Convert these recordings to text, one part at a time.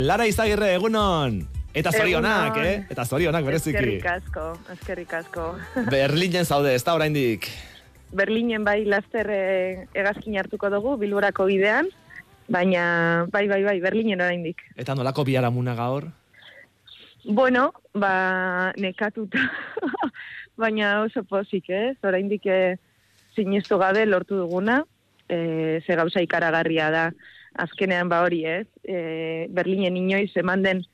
Lara Izagirre, egunon! Eta zorionak, Egunon. eh? Eta zorionak, bereziki. Eskerrik asko, eskerrik asko. Berlinen zaude, ez da oraindik. Berlinen bai laster eh, hegazkin hartuko dugu, bilborako bidean, baina bai, bai, bai, Berlinen oraindik. Eta nolako biharamuna gaur? Bueno, ba, nekatuta, baina oso pozik, ez? Oraindik eh, sinestu gabe lortu duguna, eh, ze gauza ikaragarria da, azkenean ba hori, ez? Eh, Berlinen inoiz eman den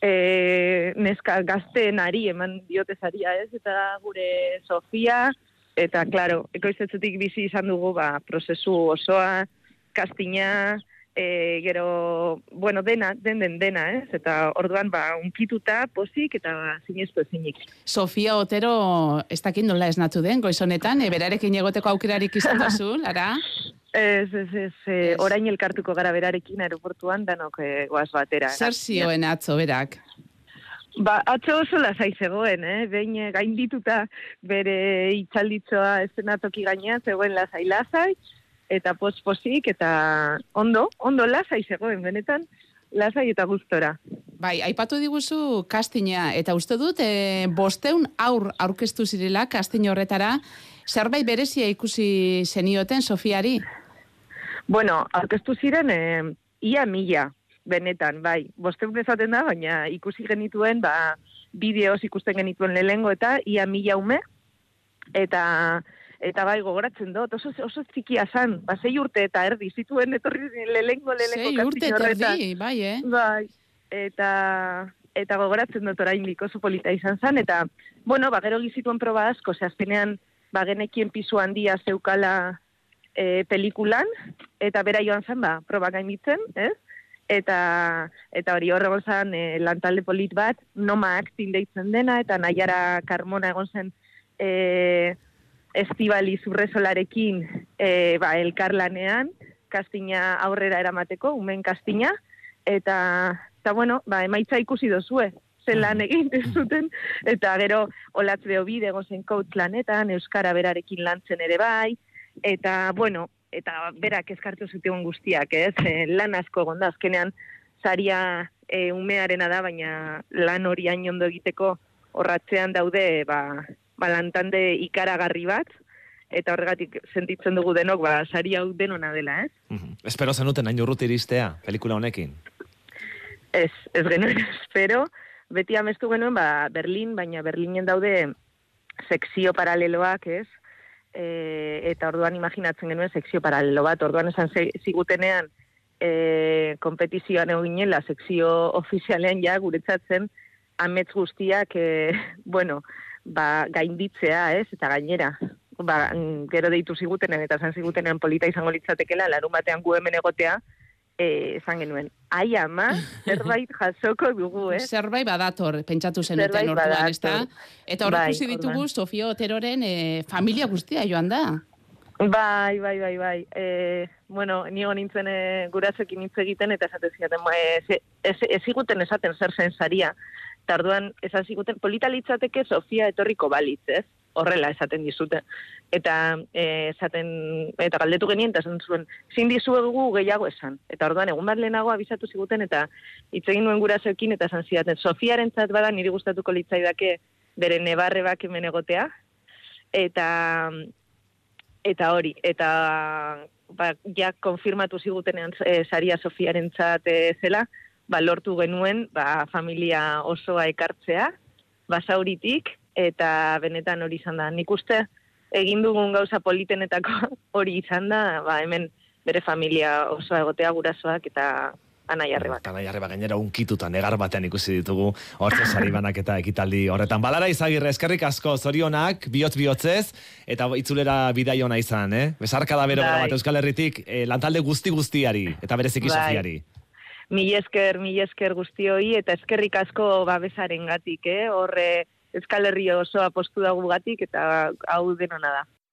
eh, neska gazteen ari eman diotezaria, ez? Eta gure Sofia, eta, klaro, ekoizetzetik bizi izan dugu, ba, prozesu osoa, kastina, e, gero, bueno, dena, den den dena, ez? Eta orduan, ba, unkituta, pozik, eta ba, sinestu ezinik. Sofia Otero, ez dakit nola esnatu den, goizonetan, e, berarekin egoteko aukerarik izan duzu, Lara? Ez, ez, ez, e, Ez. orain elkartuko gara berarekin aeroportuan, danok e, goaz batera. Zer zioen atzo berak? Ba, atzo oso lasai zegoen, eh? Behin eh, gaindituta bere itxalditzoa estenatoki gainean, zegoen lasai lasai, eta posposik, eta ondo, ondo lasai zegoen, benetan, lasai eta gustora. Bai, aipatu diguzu kastina, eta uste dut, e, bosteun aur aurkeztu zirela kastin horretara, zerbait berezia ikusi zenioten Sofiari? Bueno, aurkeztu ziren, eh, ia mila, benetan, bai. Bosteun esaten da, baina ikusi genituen, ba, bideoz ikusten genituen lehengo eta ia mila ume, eta eta bai gogoratzen dut, oso, oso txikia zan, ba, sei urte eta erdi, zituen etorri lehengo lehengo Sei urte eta erdi, bai, eh? Bai, eta eta gogoratzen dut oraindik oso polita izan zen, eta, bueno, ba, gero gizituen proba asko, ze azkenean, ba, genekien pisu handia zeukala e, pelikulan, eta bera joan zen, ba, proba gainitzen, ez? Eta, eta hori horre zen e, lantalde polit bat, noma acting deitzen dena, eta nahiara karmona egon zen e, estibali zurrezolarekin e, ba, elkarlanean, kastina aurrera eramateko, umen kastina, eta, eta bueno, ba, emaitza ikusi dozue, zen lan egin ez zuten, eta gero olatz beobide egon zen coach lanetan, Euskara berarekin lantzen ere bai, eta, bueno, eta berak eskartu zuten guztiak, ez? E, lan asko egon da, azkenean zaria e, umearena da, baina lan hori hain ondo egiteko horratzean daude, ba, ba lantande ikaragarri bat, eta horregatik sentitzen dugu denok, ba, sari hau denona dela, ez? Mhm. Espero zenuten hain urruti iristea, pelikula honekin. Ez, ez genuen espero, beti amestu genuen, ba, Berlin, baina Berlinen daude sekzio paraleloak, ez? E, eta orduan imaginatzen genuen sekzio paralelo bat, orduan esan zigutenean e, kompetizioan eginela sekzio ofizialean ja guretzatzen amets guztiak, e, bueno, ba, gainditzea, ez? Eta gainera, ba, gero deitu zigutenen eta esan zigutenean polita izango litzatekela, larun batean gu hemen egotea, esan genuen, ai ama, zerbait jasoko dugu, eh? Zerbait badator, pentsatu zenuten orduan, ez da? Eta hor Bai, ikusi ditugu orduan. Sofia Oteroren e, familia guztia joan da. Bai, bai, bai, bai. E, bueno, nigo nintzen e, gurasoekin hitz egiten eta esaten zidaten, ba, ez, ez, ez ziguten esaten zer zen saria. Eta orduan, esan ziguten, polita litzateke Sofia etorriko balitz, ez? Horrela esaten dizute. Eta e, esaten, eta galdetu genien, eta esan zuen, zin dizuegu gehiago esan. Eta orduan, egun bat lehenago abisatu ziguten, eta hitz egin nuen gurasoekin, eta esan zidaten, Sofiaren zat bada niri gustatuko litzaidake bere nebarrebak hemen egotea. Eta, eta hori, eta ba, ja konfirmatu zigutenean e, saria Sofiarentzat e, zela, ba, lortu genuen ba, familia osoa ekartzea, basauritik, eta benetan hori izan da. Nik uste egin dugun gauza politenetako hori izan da, ba, hemen bere familia osoa egotea gurasoak eta anai arrebak. Eta nahi arreba gainera unkituta negar batean ikusi ditugu hortze sari banak eta ekitaldi horretan. Balara izagirre, eskerrik asko zorionak, bihotz bihotzez, eta itzulera bidai ona izan, eh? Besarka da bero Bai. bat Euskal Herritik, eh, lantalde guzti guztiari, eta bereziki Bai. Sofiari. Mil esker, mil esker guztioi, eta eskerrik asko babesaren gatik, eh? Horre, Euskal Herri osoa postu dagu gatik, eta hau denona da.